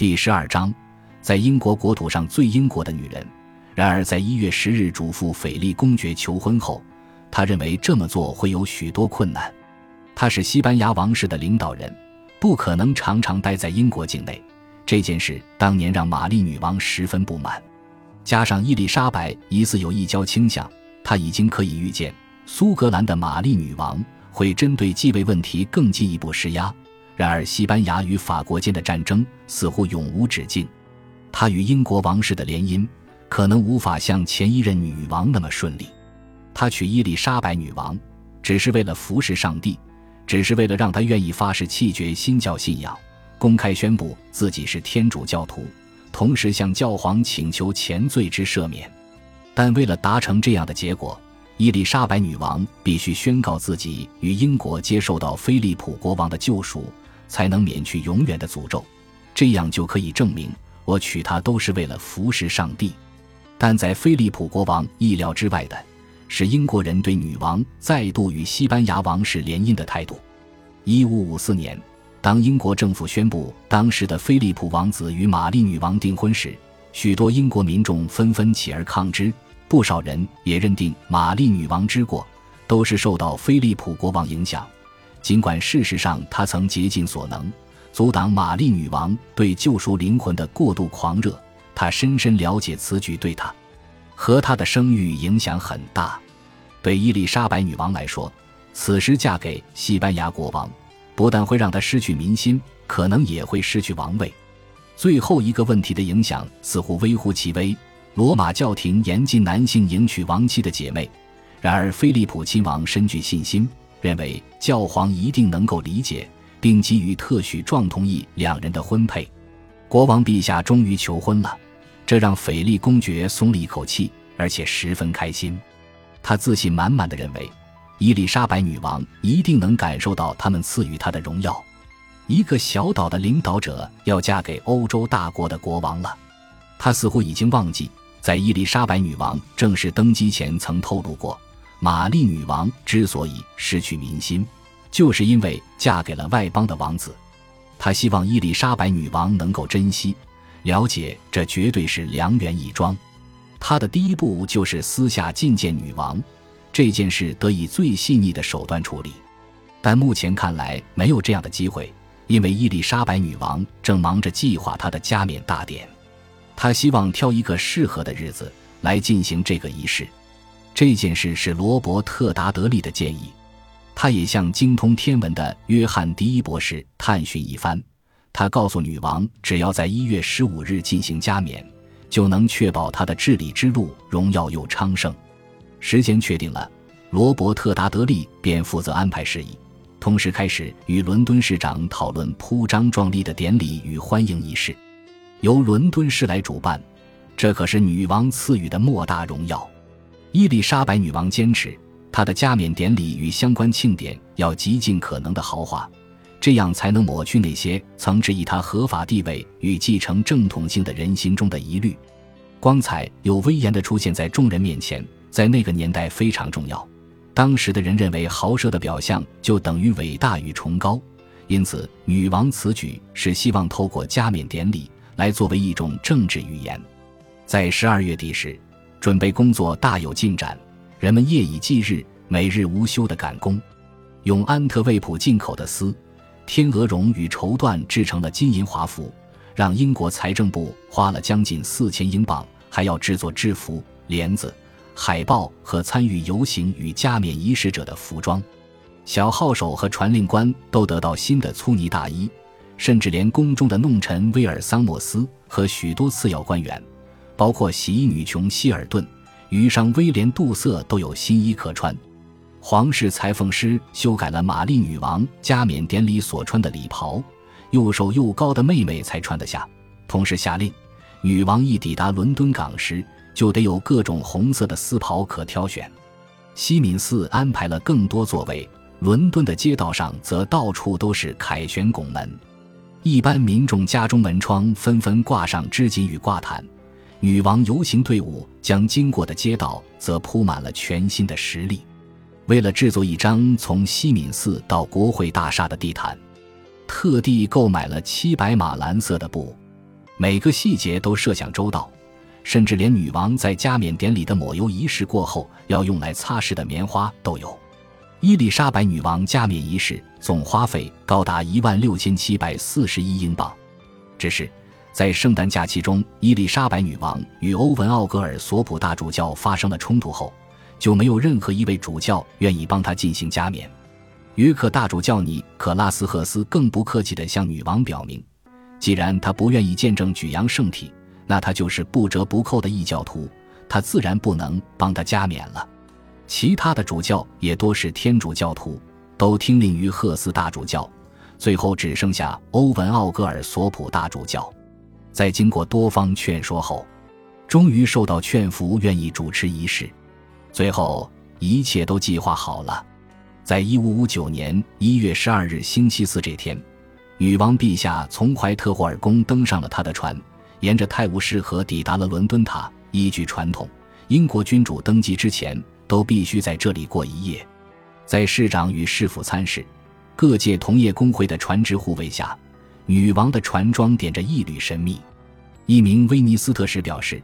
第十二章，在英国国土上最英国的女人。然而，在一月十日嘱咐斐利公爵求婚后，他认为这么做会有许多困难。他是西班牙王室的领导人，不可能常常待在英国境内。这件事当年让玛丽女王十分不满。加上伊丽莎白疑似有异交倾向，他已经可以预见苏格兰的玛丽女王会针对继位问题更进一步施压。然而，西班牙与法国间的战争似乎永无止境，他与英国王室的联姻可能无法像前一任女王那么顺利。他娶伊丽莎白女王，只是为了服侍上帝，只是为了让她愿意发誓弃绝新教信仰，公开宣布自己是天主教徒，同时向教皇请求前罪之赦免。但为了达成这样的结果，伊丽莎白女王必须宣告自己与英国接受到菲利普国王的救赎。才能免去永远的诅咒，这样就可以证明我娶她都是为了服侍上帝。但在菲利普国王意料之外的是，英国人对女王再度与西班牙王室联姻的态度。一五五四年，当英国政府宣布当时的菲利普王子与玛丽女王订婚时，许多英国民众纷纷起而抗之，不少人也认定玛丽女王之过都是受到菲利普国王影响。尽管事实上他曾竭尽所能阻挡玛丽女王对救赎灵魂的过度狂热，他深深了解此举对他和他的声誉影响很大。对伊丽莎白女王来说，此时嫁给西班牙国王，不但会让她失去民心，可能也会失去王位。最后一个问题的影响似乎微乎其微。罗马教廷严禁男性迎娶亡妻的姐妹，然而菲利普亲王深具信心。认为教皇一定能够理解，并给予特许状同意两人的婚配。国王陛下终于求婚了，这让斐利公爵松了一口气，而且十分开心。他自信满满的认为，伊丽莎白女王一定能感受到他们赐予她的荣耀。一个小岛的领导者要嫁给欧洲大国的国王了。他似乎已经忘记，在伊丽莎白女王正式登基前曾透露过。玛丽女王之所以失去民心，就是因为嫁给了外邦的王子。她希望伊丽莎白女王能够珍惜、了解，这绝对是良缘一桩。她的第一步就是私下觐见女王，这件事得以最细腻的手段处理。但目前看来没有这样的机会，因为伊丽莎白女王正忙着计划她的加冕大典。她希望挑一个适合的日子来进行这个仪式。这件事是罗伯特·达德利的建议，他也向精通天文的约翰第一博士探寻一番。他告诉女王，只要在一月十五日进行加冕，就能确保他的治理之路荣耀又昌盛。时间确定了，罗伯特·达德利便负责安排事宜，同时开始与伦敦市长讨论铺张壮丽的典礼与欢迎仪式，由伦敦市来主办。这可是女王赐予的莫大荣耀。伊丽莎白女王坚持，她的加冕典礼与相关庆典要极尽可能的豪华，这样才能抹去那些曾质疑她合法地位与继承正统性的人心中的疑虑。光彩有威严的出现在众人面前，在那个年代非常重要。当时的人认为豪奢的表象就等于伟大与崇高，因此女王此举是希望透过加冕典礼来作为一种政治语言。在十二月底时。准备工作大有进展，人们夜以继日、每日无休地赶工，用安特卫普进口的丝、天鹅绒与绸缎制成了金银华服，让英国财政部花了将近四千英镑，还要制作制服、帘子、海报和参与游行与加冕仪式者的服装。小号手和传令官都得到新的粗呢大衣，甚至连宫中的弄臣威尔桑莫斯和许多次要官员。包括洗衣女琼希尔顿、渔商威廉杜瑟都有新衣可穿。皇室裁缝师修改了玛丽女王加冕典礼所穿的礼袍，又瘦又高的妹妹才穿得下。同时下令，女王一抵达伦敦港时，就得有各种红色的丝袍可挑选。西敏寺安排了更多座位，伦敦的街道上则到处都是凯旋拱门，一般民众家中门窗纷纷挂上织锦与挂毯。女王游行队伍将经过的街道则铺满了全新的石砾。为了制作一张从西敏寺到国会大厦的地毯，特地购买了七百码蓝色的布。每个细节都设想周到，甚至连女王在加冕典礼的抹油仪式过后要用来擦拭的棉花都有。伊丽莎白女王加冕仪式总花费高达一万六千七百四十一英镑。只是在圣诞假期中，伊丽莎白女王与欧文·奥格尔索普大主教发生了冲突后，就没有任何一位主教愿意帮她进行加冕。约克大主教尼可拉斯赫斯更不客气地向女王表明。既然他不愿意见证举扬圣体，那他就是不折不扣的异教徒，他自然不能帮他加冕了。其他的主教也多是天主教徒，都听令于赫斯大主教，最后只剩下欧文·奥格尔索普大主教，在经过多方劝说后，终于受到劝服，愿意主持仪式。最后一切都计划好了，在一五五九年一月十二日星期四这天。女王陛下从怀特霍尔宫登上了他的船，沿着泰晤士河抵达了伦敦塔。依据传统，英国君主登基之前都必须在这里过一夜。在市长与市府参事、各界同业工会的船只护卫下，女王的船装点着一缕神秘。一名威尼斯特使表示，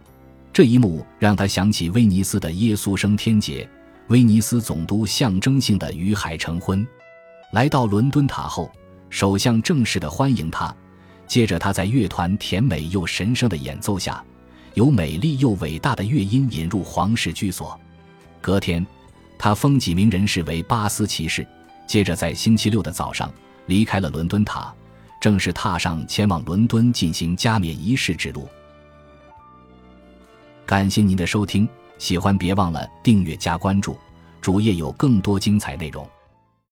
这一幕让他想起威尼斯的耶稣升天节，威尼斯总督象征性的与海成婚。来到伦敦塔后。首相正式的欢迎他，接着他在乐团甜美又神圣的演奏下，由美丽又伟大的乐音引入皇室居所。隔天，他封几名人士为巴斯骑士，接着在星期六的早上离开了伦敦塔，正式踏上前往伦敦进行加冕仪式之路。感谢您的收听，喜欢别忘了订阅加关注，主页有更多精彩内容。